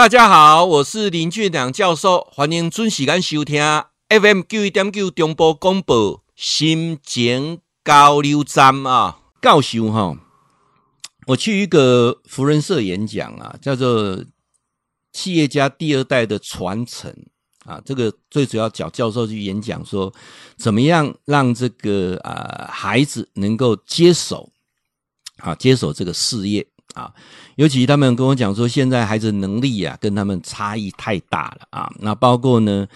大家好，我是林俊良教授，欢迎准时间收听 FM 九一点九中波广播心情交流站啊。教授哈，我去一个福人社演讲啊，叫做企业家第二代的传承啊。这个最主要找教授去演讲，说怎么样让这个啊孩子能够接手啊接手这个事业。啊，尤其他们跟我讲说，现在孩子能力啊，跟他们差异太大了啊。那包括呢，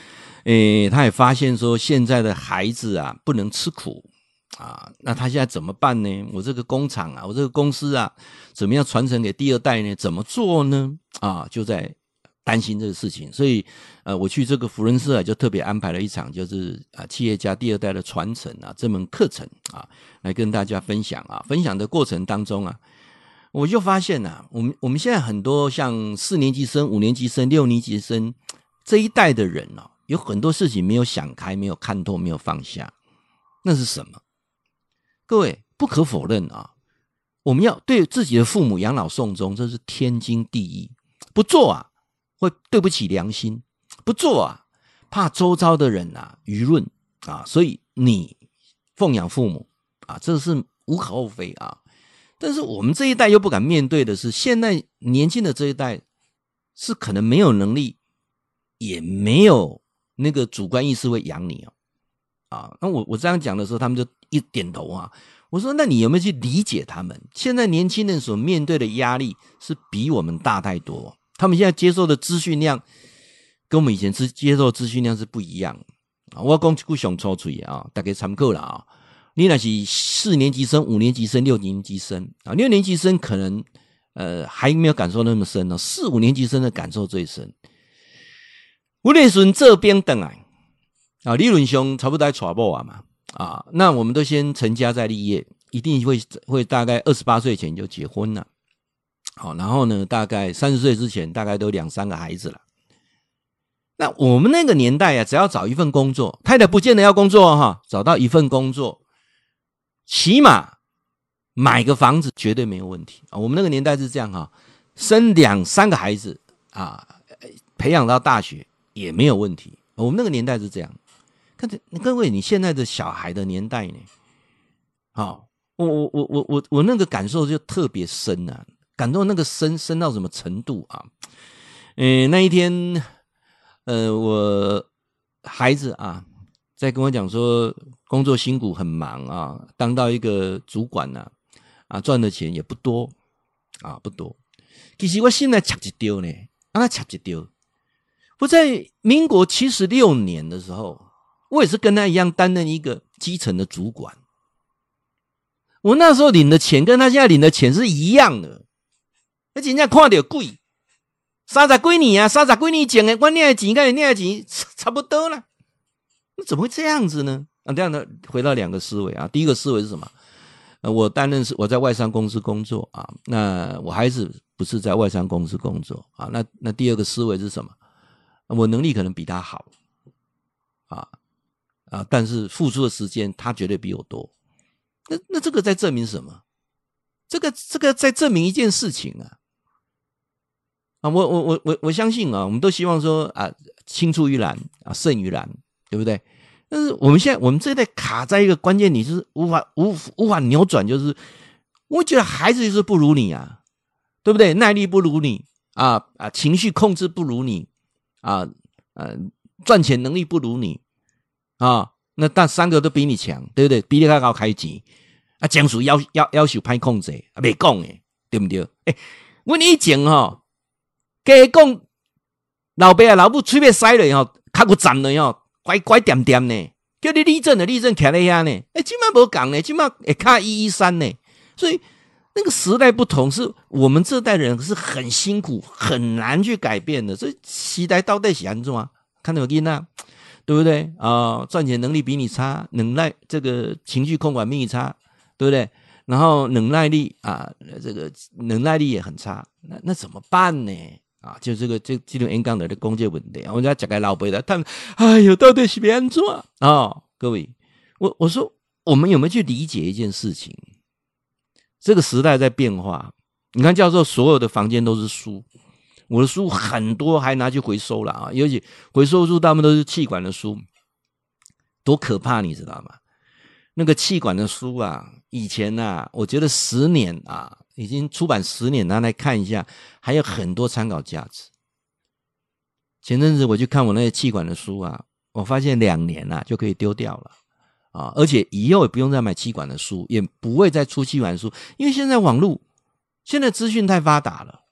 诶，他也发现说，现在的孩子啊，不能吃苦啊。那他现在怎么办呢？我这个工厂啊，我这个公司啊，怎么样传承给第二代呢？怎么做呢？啊，就在担心这个事情。所以，呃，我去这个福人社啊，就特别安排了一场，就是啊，企业家第二代的传承啊，这门课程啊，来跟大家分享啊。分享的过程当中啊。我就发现呐、啊，我们我们现在很多像四年级生、五年级生、六年级生 这一代的人哦，有很多事情没有想开、没有看透、没有放下，那是什么？各位不可否认啊，我们要对自己的父母养老送终，这是天经地义。不做啊，会对不起良心；不做啊，怕周遭的人啊舆论啊，所以你奉养父母啊，这是无可厚非啊。但是我们这一代又不敢面对的是，现在年轻的这一代是可能没有能力，也没有那个主观意识会养你哦。啊，那我我这样讲的时候，他们就一点头啊。我说，那你有没有去理解他们？现在年轻人所面对的压力是比我们大太多，他们现在接受的资讯量跟我们以前接接受资讯量是不一样啊。我讲一句想抽出啊，大概参考了啊。你那是四年级生、五年级生、六年级生啊，六年级生可能呃还没有感受那么深呢，四五年级生的感受最深。无论从这边等来啊，理论上差不多在传播啊嘛啊，那我们都先成家再立业，一定会会大概二十八岁前就结婚了，好，然后呢，大概三十岁之前大概都两三个孩子了。那我们那个年代啊，只要找一份工作，太太不见得要工作哈，找到一份工作。起码买个房子绝对没有问题啊！我们那个年代是这样哈，生两三个孩子啊，培养到大学也没有问题。我们那个年代是这样。看这各位，你现在的小孩的年代呢？好，我我我我我我那个感受就特别深啊，感动那个深深到什么程度啊？嗯，那一天，呃，我孩子啊，在跟我讲说。工作辛苦很忙啊，当到一个主管呢，啊，赚的钱也不多啊，不多。其实我现在吃一丢呢，让他吃一丢。我在民国七十六年的时候，我也是跟他一样担任一个基层的主管。我那时候领的钱跟他现在领的钱是一样的，而且人家看到贵，三十几年啊，三十几年前的我领的钱跟人领的钱差不多了，那怎么会这样子呢？那这样呢，回到两个思维啊。第一个思维是什么？呃，我担任是我在外商公司工作啊。那我孩子不是在外商公司工作啊。那那第二个思维是什么？我能力可能比他好啊啊，但是付出的时间他绝对比我多。那那这个在证明什么？这个这个在证明一件事情啊啊！我我我我我相信啊，我们都希望说啊，青出于蓝啊，胜于蓝，对不对？但是我们现在，我们这一代卡在一个关键，你是无法无无法扭转，就是我觉得孩子就是不如你啊，对不对？耐力不如你啊啊，情绪控制不如你啊，呃，赚钱能力不如你啊，那但三个都比你强，对不对？比你还高开机啊，讲述要要要求派控制啊，没讲诶，对不对？哎，我以前哈，给讲老爸啊老母随便塞了以后，卡个站了以后乖乖点点呢，叫你立正的立正，徛在遐呢。哎，今麦无讲呢，今麦也卡一一三呢。所以那个时代不同，是我们这代人是很辛苦，很难去改变的。所以时代到底是安怎啊？看到没囡仔，对不对啊？呃，赚钱能力比你差，能耐这个情绪控管比你差，对不对？然后忍耐力啊，这个忍耐力也很差，那那怎么办呢？啊，就这个这这种演讲的的攻击问题，我们家讲给老辈的，他们哎呦，到底是别人做啊？哦，各位，我我说，我们有没有去理解一件事情？这个时代在变化，你看，教授所有的房间都是书，我的书很多还拿去回收了啊，尤其回收书大部分都是气管的书，多可怕，你知道吗？那个气管的书啊，以前啊，我觉得十年啊，已经出版十年，拿来看一下，还有很多参考价值。前阵子我去看我那些气管的书啊，我发现两年啊就可以丢掉了啊，而且以后也不用再买气管的书，也不会再出气管书，因为现在网络现在资讯太发达了，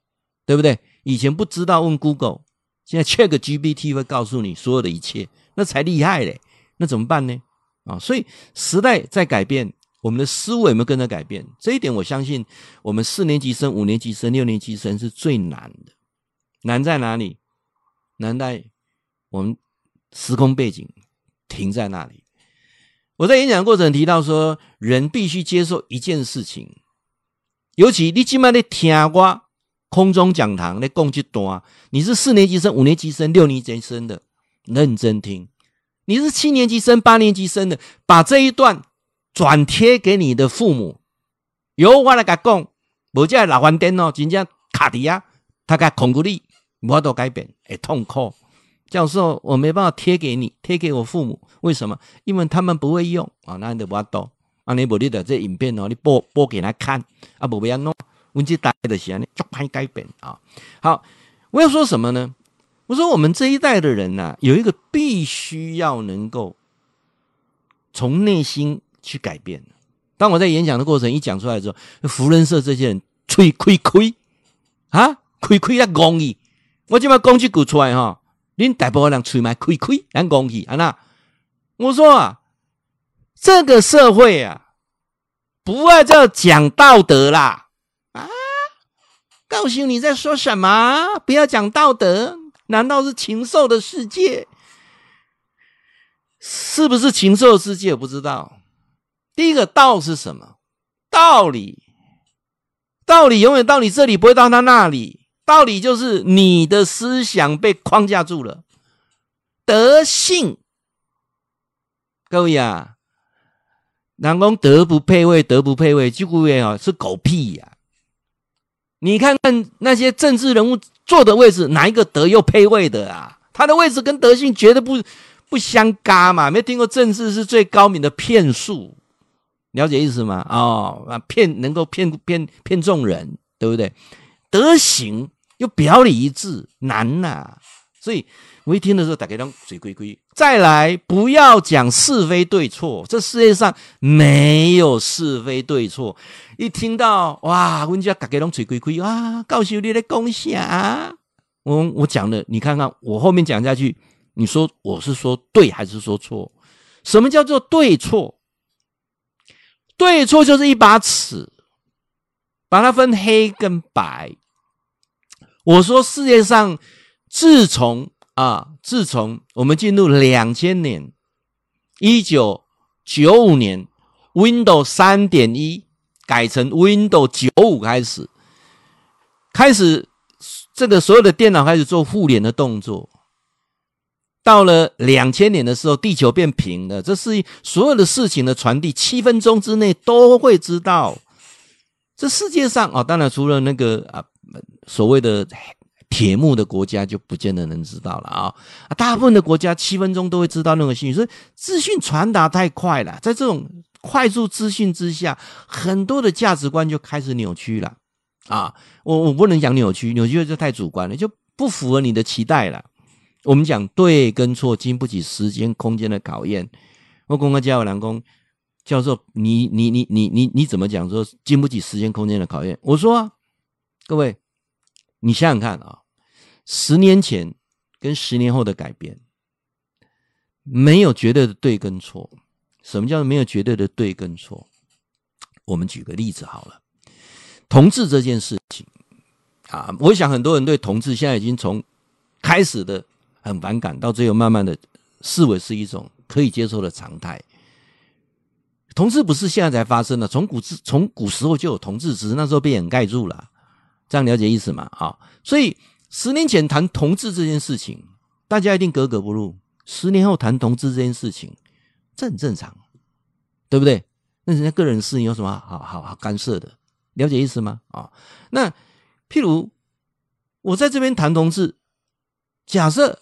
对不对？以前不知道问 Google，现在 ChatGPT 会告诉你所有的一切，那才厉害嘞。那怎么办呢？啊，所以时代在改变，我们的思维有没有跟着改变？这一点我相信，我们四年级生、五年级生、六年级生是最难的。难在哪里？难在我们时空背景停在那里。我在演讲过程提到说，人必须接受一件事情，尤其你今晚在听我空中讲堂在讲这段，你是四年级生、五年级生、六年级生的，认真听；你是七年级生、八年级生的，把这一段转贴给你的父母。由我来讲，无这老翻颠哦，真正卡地亚，他甲控制你。我都改变，哎，痛苦。教授，我没办法贴给你，贴给我父母，为什么？因为他们不会用啊。那你就我多，啊，你不你的这影片哦，你播播给他看，啊，不不要弄。问题大的时候呢，就拍改变啊。好，我要说什么呢？我说我们这一代的人呐、啊，有一个必须要能够从内心去改变。当我在演讲的过程一讲出来之后，福人社这些人吹亏亏啊，亏亏啊，公益。我今嘛讲这句出来哈，恁大部分人吹嘛亏亏，咱讲去啊那，我说啊，这个社会啊，不爱这讲道德啦啊！告诉你在说什么？不要讲道德，难道是禽兽的世界？是不是禽兽世界？我不知道。第一个道是什么？道理，道理永远到你这里，不会到他那里。道理就是你的思想被框架住了，德性，各位啊，南宫德不配位，德不配位，这句话啊是狗屁呀、啊！你看看那些政治人物坐的位置，哪一个德又配位的啊？他的位置跟德性绝对不不相干嘛！没听过政治是最高明的骗术，了解意思吗？哦，啊，骗能够骗骗骗众人，对不对？德行又表里一致，难呐、所以我一听的时候，大家都嘴亏亏。再来，不要讲是非对错，这世界上没有是非对错。一听到哇，我家大家都嘴亏亏啊，告诉你的恭喜啊！我我讲的，你看看我后面讲下去，你说我是说对还是说错？什么叫做对错？对错就是一把尺，把它分黑跟白。我说，世界上自从啊，自从我们进入两千年，一九九五年，Windows 三点一改成 Windows 九五开始，开始这个所有的电脑开始做互联的动作。到了两千年的时候，地球变平了，这是所有的事情的传递，七分钟之内都会知道。这世界上啊，当然除了那个啊。所谓的铁幕的国家就不见得能知道了啊！大部分的国家七分钟都会知道那个信息，所以资讯传达太快了，在这种快速资讯之下，很多的价值观就开始扭曲了啊！我我不能讲扭曲，扭曲就太主观了，就不符合你的期待了。我们讲对跟错经不起时间空间的考验。我公开教我两公教授，你你你你你你怎么讲说经不起时间空间的考验？我说啊，各位。你想想看啊，十年前跟十年后的改变，没有绝对的对跟错。什么叫没有绝对的对跟错？我们举个例子好了，同志这件事情啊，我想很多人对同志现在已经从开始的很反感，到最后慢慢的视为是一种可以接受的常态。同志不是现在才发生的，从古至从古时候就有同志，只是那时候被掩盖住了。这样了解意思吗？啊，所以十年前谈同志这件事情，大家一定格格不入；十年后谈同志这件事情，这很正常，对不对？那人家个人事情有什么好好好干涉的？了解意思吗？啊，那譬如我在这边谈同志，假设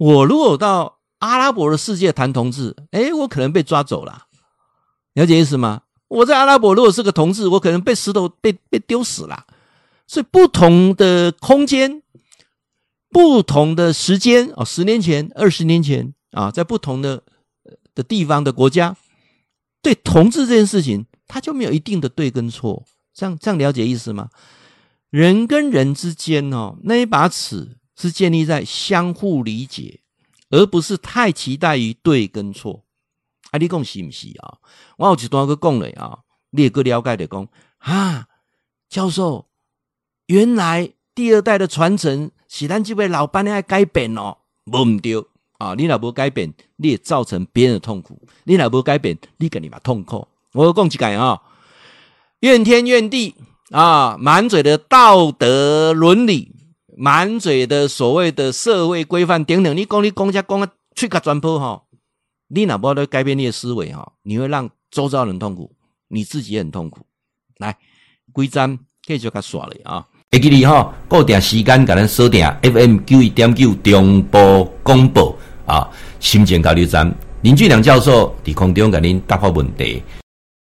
我如果到阿拉伯的世界谈同志，诶，我可能被抓走了，了解意思吗？我在阿拉伯如果是个同志，我可能被石头被被丢死了。所以不同的空间、不同的时间哦，十年前、二十年前啊，在不同的的地方的国家，对同志这件事情，他就没有一定的对跟错。这样这样了解意思吗？人跟人之间哦，那一把尺是建立在相互理解，而不是太期待于对跟错。啊，你讲是不是啊？我有一段个讲了啊，你也个了解的讲啊，教授，原来第二代的传承是咱这位老板的爱改变哦，无唔对啊，你若无改变，你也造成别人的痛苦；你若无改变，你跟你嘛痛苦。我讲一句啊，怨天怨地啊，满嘴的道德伦理，满嘴的所谓的社会规范等等，你讲你讲家讲啊，吹个砖破哈。你哪怕都改变你的思维哈，你会让周遭人痛苦，你自己也很痛苦。来，规章继续甲刷了啊！会记你哈，固定时间甲咱锁定 FM 九一点九中波广播啊，心情交流站林俊良教授伫空中甲您答复问题。